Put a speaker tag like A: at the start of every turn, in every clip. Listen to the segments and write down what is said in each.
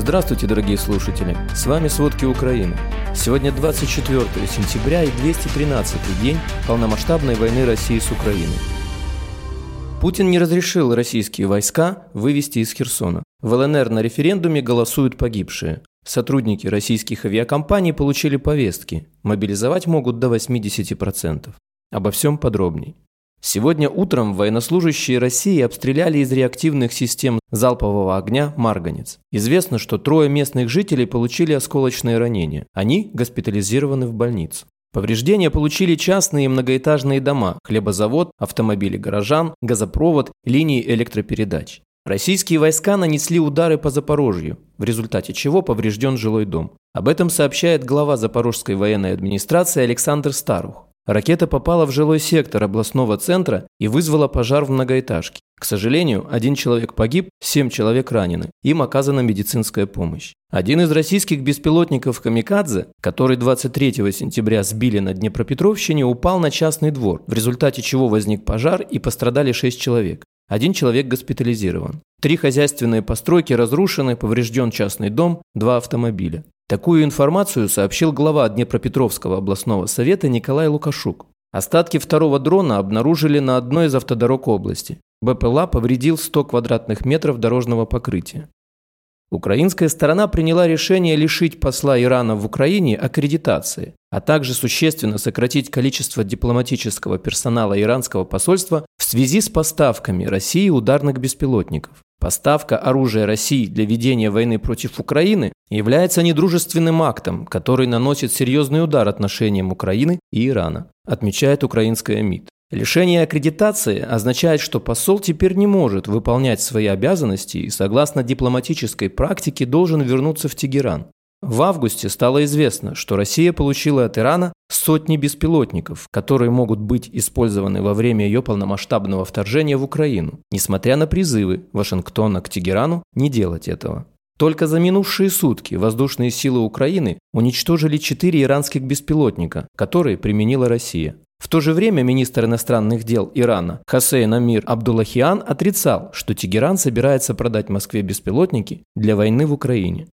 A: Здравствуйте, дорогие слушатели! С вами «Сводки Украины». Сегодня 24 сентября и 213 день полномасштабной войны России с Украиной. Путин не разрешил российские войска вывести из Херсона. В ЛНР на референдуме голосуют погибшие. Сотрудники российских авиакомпаний получили повестки. Мобилизовать могут до 80%. Обо всем подробней. Сегодня утром военнослужащие России обстреляли из реактивных систем залпового огня «Марганец». Известно, что трое местных жителей получили осколочные ранения. Они госпитализированы в больницу. Повреждения получили частные многоэтажные дома, хлебозавод, автомобили горожан, газопровод, линии электропередач. Российские войска нанесли удары по Запорожью, в результате чего поврежден жилой дом. Об этом сообщает глава Запорожской военной администрации Александр Старух. Ракета попала в жилой сектор областного центра и вызвала пожар в многоэтажке. К сожалению, один человек погиб, семь человек ранены. Им оказана медицинская помощь. Один из российских беспилотников «Камикадзе», который 23 сентября сбили на Днепропетровщине, упал на частный двор, в результате чего возник пожар и пострадали шесть человек. Один человек госпитализирован. Три хозяйственные постройки разрушены, поврежден частный дом, два автомобиля. Такую информацию сообщил глава Днепропетровского областного совета Николай Лукашук. Остатки второго дрона обнаружили на одной из автодорог области. БПЛА повредил 100 квадратных метров дорожного покрытия. Украинская сторона приняла решение лишить посла Ирана в Украине аккредитации, а также существенно сократить количество дипломатического персонала иранского посольства связи с поставками России ударных беспилотников. Поставка оружия России для ведения войны против Украины является недружественным актом, который наносит серьезный удар отношениям Украины и Ирана, отмечает украинская МИД. Лишение аккредитации означает, что посол теперь не может выполнять свои обязанности и, согласно дипломатической практике, должен вернуться в Тегеран. В августе стало известно, что Россия получила от Ирана сотни беспилотников, которые могут быть использованы во время ее полномасштабного вторжения в Украину, несмотря на призывы Вашингтона к Тегерану не делать этого. Только за минувшие сутки воздушные силы Украины уничтожили четыре иранских беспилотника, которые применила Россия. В то же время министр иностранных дел Ирана Хасейн Амир Абдуллахиан отрицал, что Тегеран собирается продать Москве беспилотники для войны в Украине.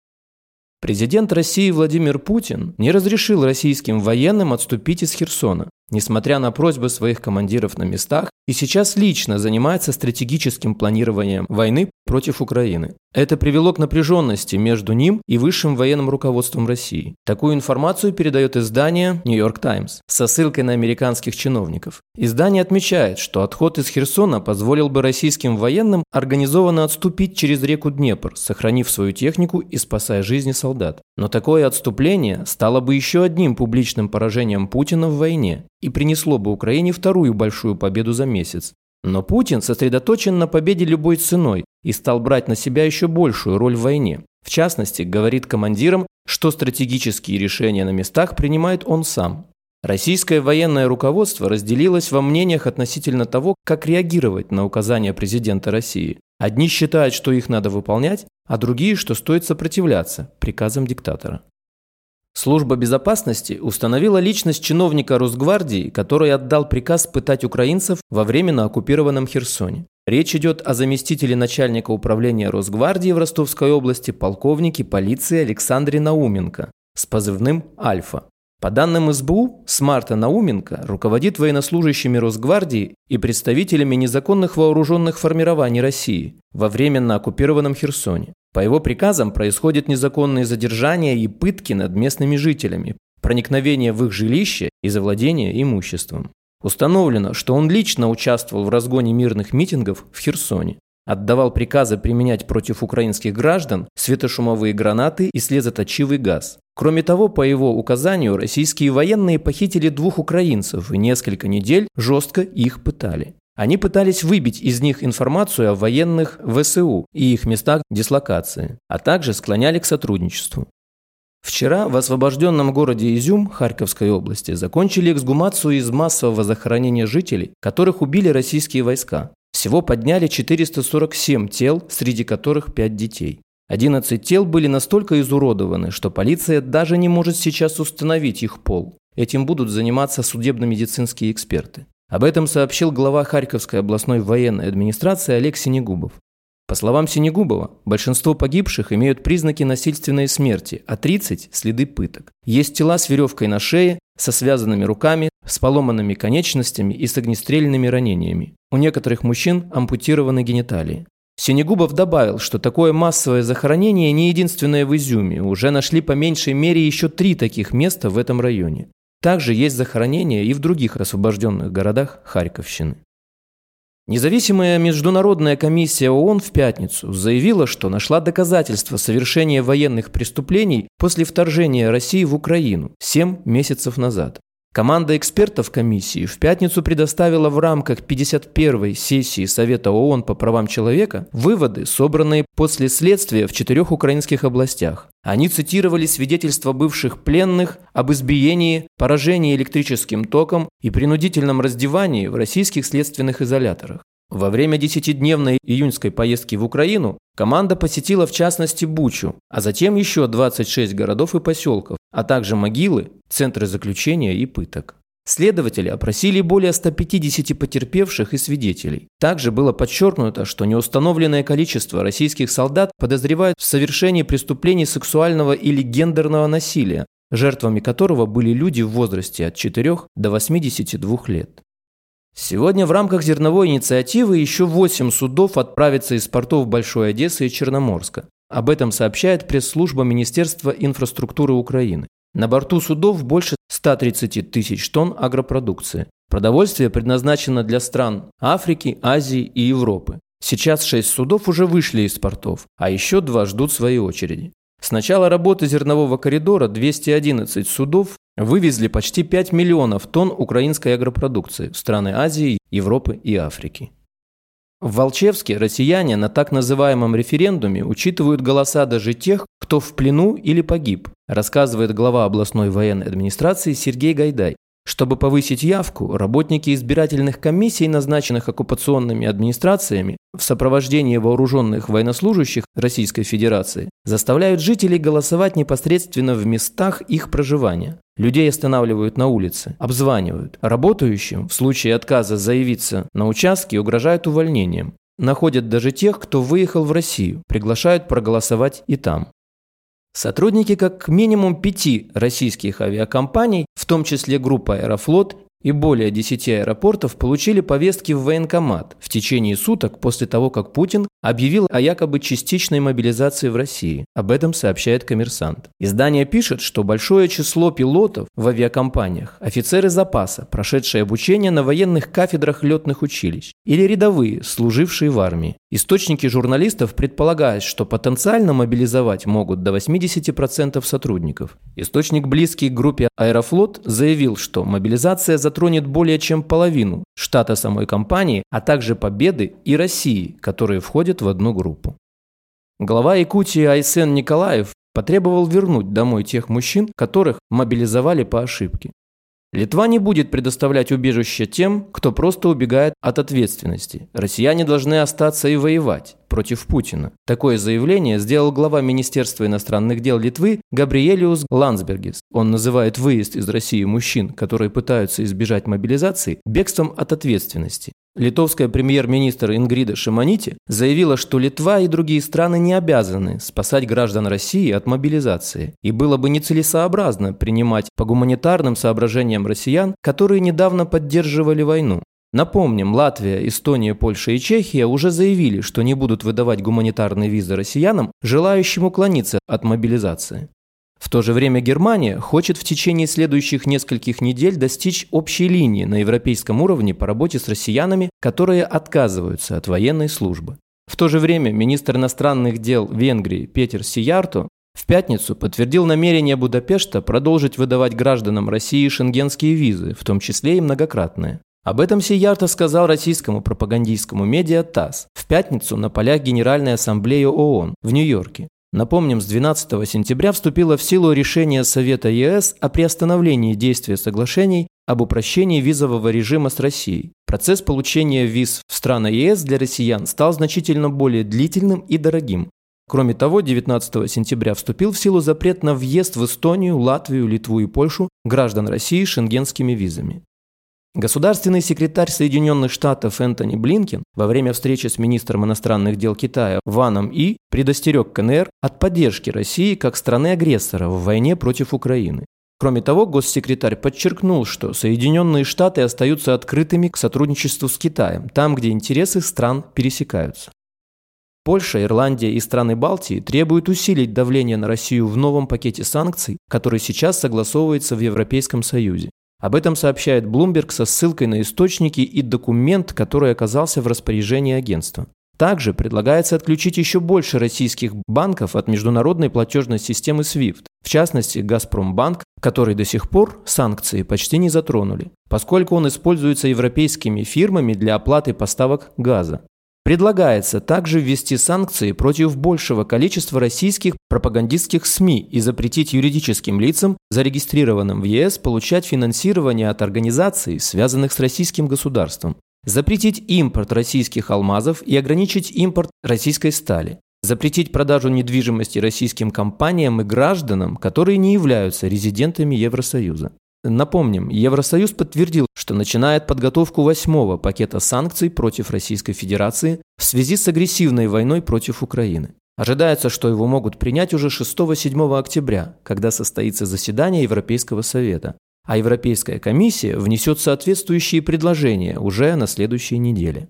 A: Президент России Владимир Путин не разрешил российским военным отступить из Херсона, несмотря на просьбы своих командиров на местах, и сейчас лично занимается стратегическим планированием войны против Украины. Это привело к напряженности между ним и высшим военным руководством России. Такую информацию передает издание New York Times со ссылкой на американских чиновников. Издание отмечает, что отход из Херсона позволил бы российским военным организованно отступить через реку Днепр, сохранив свою технику и спасая жизни солдат. Но такое отступление стало бы еще одним публичным поражением Путина в войне и принесло бы Украине вторую большую победу за месяц. Но Путин сосредоточен на победе любой ценой и стал брать на себя еще большую роль в войне. В частности, говорит командирам, что стратегические решения на местах принимает он сам. Российское военное руководство разделилось во мнениях относительно того, как реагировать на указания президента России. Одни считают, что их надо выполнять, а другие, что стоит сопротивляться приказам диктатора. Служба безопасности установила личность чиновника Росгвардии, который отдал приказ пытать украинцев во время на оккупированном Херсоне. Речь идет о заместителе начальника управления Росгвардии в Ростовской области полковнике полиции Александре Науменко с позывным «Альфа». По данным СБУ, с марта Науменко руководит военнослужащими Росгвардии и представителями незаконных вооруженных формирований России во временно оккупированном Херсоне. По его приказам происходят незаконные задержания и пытки над местными жителями, проникновение в их жилище и завладение имуществом. Установлено, что он лично участвовал в разгоне мирных митингов в Херсоне, отдавал приказы применять против украинских граждан светошумовые гранаты и слезоточивый газ. Кроме того, по его указанию, российские военные похитили двух украинцев и несколько недель жестко их пытали. Они пытались выбить из них информацию о военных ВСУ и их местах дислокации, а также склоняли к сотрудничеству. Вчера в освобожденном городе Изюм Харьковской области закончили эксгумацию из массового захоронения жителей, которых убили российские войска. Всего подняли 447 тел, среди которых 5 детей. 11 тел были настолько изуродованы, что полиция даже не может сейчас установить их пол. Этим будут заниматься судебно-медицинские эксперты. Об этом сообщил глава Харьковской областной военной администрации Олег Синегубов. По словам Синегубова, большинство погибших имеют признаки насильственной смерти, а 30 – следы пыток. Есть тела с веревкой на шее, со связанными руками, с поломанными конечностями и с огнестрельными ранениями. У некоторых мужчин ампутированы гениталии. Синегубов добавил, что такое массовое захоронение не единственное в Изюме, уже нашли по меньшей мере еще три таких места в этом районе. Также есть захоронения и в других освобожденных городах Харьковщины. Независимая международная комиссия ООН в пятницу заявила, что нашла доказательства совершения военных преступлений после вторжения России в Украину 7 месяцев назад. Команда экспертов комиссии в пятницу предоставила в рамках 51-й сессии Совета ООН по правам человека выводы, собранные после следствия в четырех украинских областях. Они цитировали свидетельства бывших пленных об избиении, поражении электрическим током и принудительном раздевании в российских следственных изоляторах. Во время десятидневной июньской поездки в Украину команда посетила в частности Бучу, а затем еще 26 городов и поселков, а также могилы, центры заключения и пыток. Следователи опросили более 150 потерпевших и свидетелей. Также было подчеркнуто, что неустановленное количество российских солдат подозревают в совершении преступлений сексуального или гендерного насилия, жертвами которого были люди в возрасте от 4 до 82 лет. Сегодня в рамках зерновой инициативы еще 8 судов отправятся из портов Большой Одессы и Черноморска. Об этом сообщает пресс-служба Министерства инфраструктуры Украины. На борту судов больше 130 тысяч тонн агропродукции. Продовольствие предназначено для стран Африки, Азии и Европы. Сейчас 6 судов уже вышли из портов, а еще два ждут своей очереди. С начала работы зернового коридора 211 судов вывезли почти 5 миллионов тонн украинской агропродукции в страны Азии, Европы и Африки. В Волчевске россияне на так называемом референдуме учитывают голоса даже тех, кто в плену или погиб, рассказывает глава областной военной администрации Сергей Гайдай. Чтобы повысить явку, работники избирательных комиссий, назначенных оккупационными администрациями в сопровождении вооруженных военнослужащих Российской Федерации, заставляют жителей голосовать непосредственно в местах их проживания. Людей останавливают на улице, обзванивают. Работающим в случае отказа заявиться на участке угрожают увольнением. Находят даже тех, кто выехал в Россию, приглашают проголосовать и там. Сотрудники как минимум пяти российских авиакомпаний, в том числе группа «Аэрофлот» и более 10 аэропортов получили повестки в военкомат в течение суток после того, как Путин объявил о якобы частичной мобилизации в России. Об этом сообщает коммерсант. Издание пишет, что большое число пилотов в авиакомпаниях – офицеры запаса, прошедшие обучение на военных кафедрах летных училищ, или рядовые, служившие в армии. Источники журналистов предполагают, что потенциально мобилизовать могут до 80% сотрудников. Источник, близкий к группе «Аэрофлот», заявил, что мобилизация затронет более чем половину штата самой компании, а также Победы и России, которые входят в одну группу. Глава Якутии Айсен Николаев потребовал вернуть домой тех мужчин, которых мобилизовали по ошибке. Литва не будет предоставлять убежище тем, кто просто убегает от ответственности. Россияне должны остаться и воевать против Путина. Такое заявление сделал глава Министерства иностранных дел Литвы Габриэлиус Ландсбергис. Он называет выезд из России мужчин, которые пытаются избежать мобилизации, бегством от ответственности. Литовская премьер-министр Ингрида Шимонити заявила, что Литва и другие страны не обязаны спасать граждан России от мобилизации, и было бы нецелесообразно принимать по гуманитарным соображениям россиян, которые недавно поддерживали войну. Напомним, Латвия, Эстония, Польша и Чехия уже заявили, что не будут выдавать гуманитарные визы россиянам, желающим уклониться от мобилизации. В то же время Германия хочет в течение следующих нескольких недель достичь общей линии на европейском уровне по работе с россиянами, которые отказываются от военной службы. В то же время министр иностранных дел Венгрии Петер Сиярто в пятницу подтвердил намерение Будапешта продолжить выдавать гражданам России шенгенские визы, в том числе и многократные. Об этом Сиярто сказал российскому пропагандистскому медиа ТАСС в пятницу на полях Генеральной Ассамблеи ООН в Нью-Йорке. Напомним, с 12 сентября вступило в силу решение Совета ЕС о приостановлении действия соглашений об упрощении визового режима с Россией. Процесс получения виз в страны ЕС для россиян стал значительно более длительным и дорогим. Кроме того, 19 сентября вступил в силу запрет на въезд в Эстонию, Латвию, Литву и Польшу граждан России шенгенскими визами. Государственный секретарь Соединенных Штатов Энтони Блинкен во время встречи с министром иностранных дел Китая Ваном И предостерег КНР от поддержки России как страны-агрессора в войне против Украины. Кроме того, госсекретарь подчеркнул, что Соединенные Штаты остаются открытыми к сотрудничеству с Китаем, там, где интересы стран пересекаются. Польша, Ирландия и страны Балтии требуют усилить давление на Россию в новом пакете санкций, который сейчас согласовывается в Европейском Союзе. Об этом сообщает Bloomberg со ссылкой на источники и документ, который оказался в распоряжении агентства. Также предлагается отключить еще больше российских банков от международной платежной системы SWIFT, в частности «Газпромбанк», который до сих пор санкции почти не затронули, поскольку он используется европейскими фирмами для оплаты поставок газа. Предлагается также ввести санкции против большего количества российских пропагандистских СМИ и запретить юридическим лицам, зарегистрированным в ЕС, получать финансирование от организаций, связанных с российским государством. Запретить импорт российских алмазов и ограничить импорт российской стали. Запретить продажу недвижимости российским компаниям и гражданам, которые не являются резидентами Евросоюза. Напомним, Евросоюз подтвердил, что начинает подготовку восьмого пакета санкций против Российской Федерации в связи с агрессивной войной против Украины. Ожидается, что его могут принять уже 6-7 октября, когда состоится заседание Европейского Совета, а Европейская комиссия внесет соответствующие предложения уже на следующей неделе.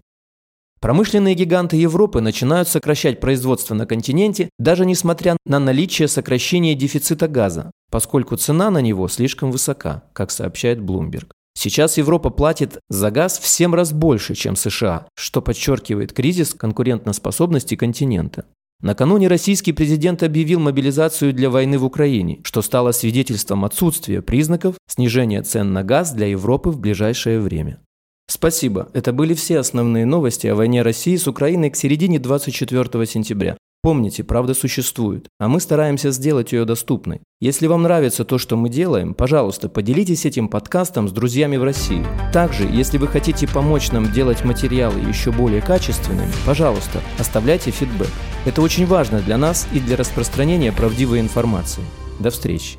A: Промышленные гиганты Европы начинают сокращать производство на континенте, даже несмотря на наличие сокращения дефицита газа, поскольку цена на него слишком высока, как сообщает Bloomberg. Сейчас Европа платит за газ в 7 раз больше, чем США, что подчеркивает кризис конкурентоспособности континента. Накануне российский президент объявил мобилизацию для войны в Украине, что стало свидетельством отсутствия признаков снижения цен на газ для Европы в ближайшее время. Спасибо. Это были все основные новости о войне России с Украиной к середине 24 сентября. Помните, правда существует, а мы стараемся сделать ее доступной. Если вам нравится то, что мы делаем, пожалуйста, поделитесь этим подкастом с друзьями в России. Также, если вы хотите помочь нам делать материалы еще более качественными, пожалуйста, оставляйте фидбэк. Это очень важно для нас и для распространения правдивой информации. До встречи.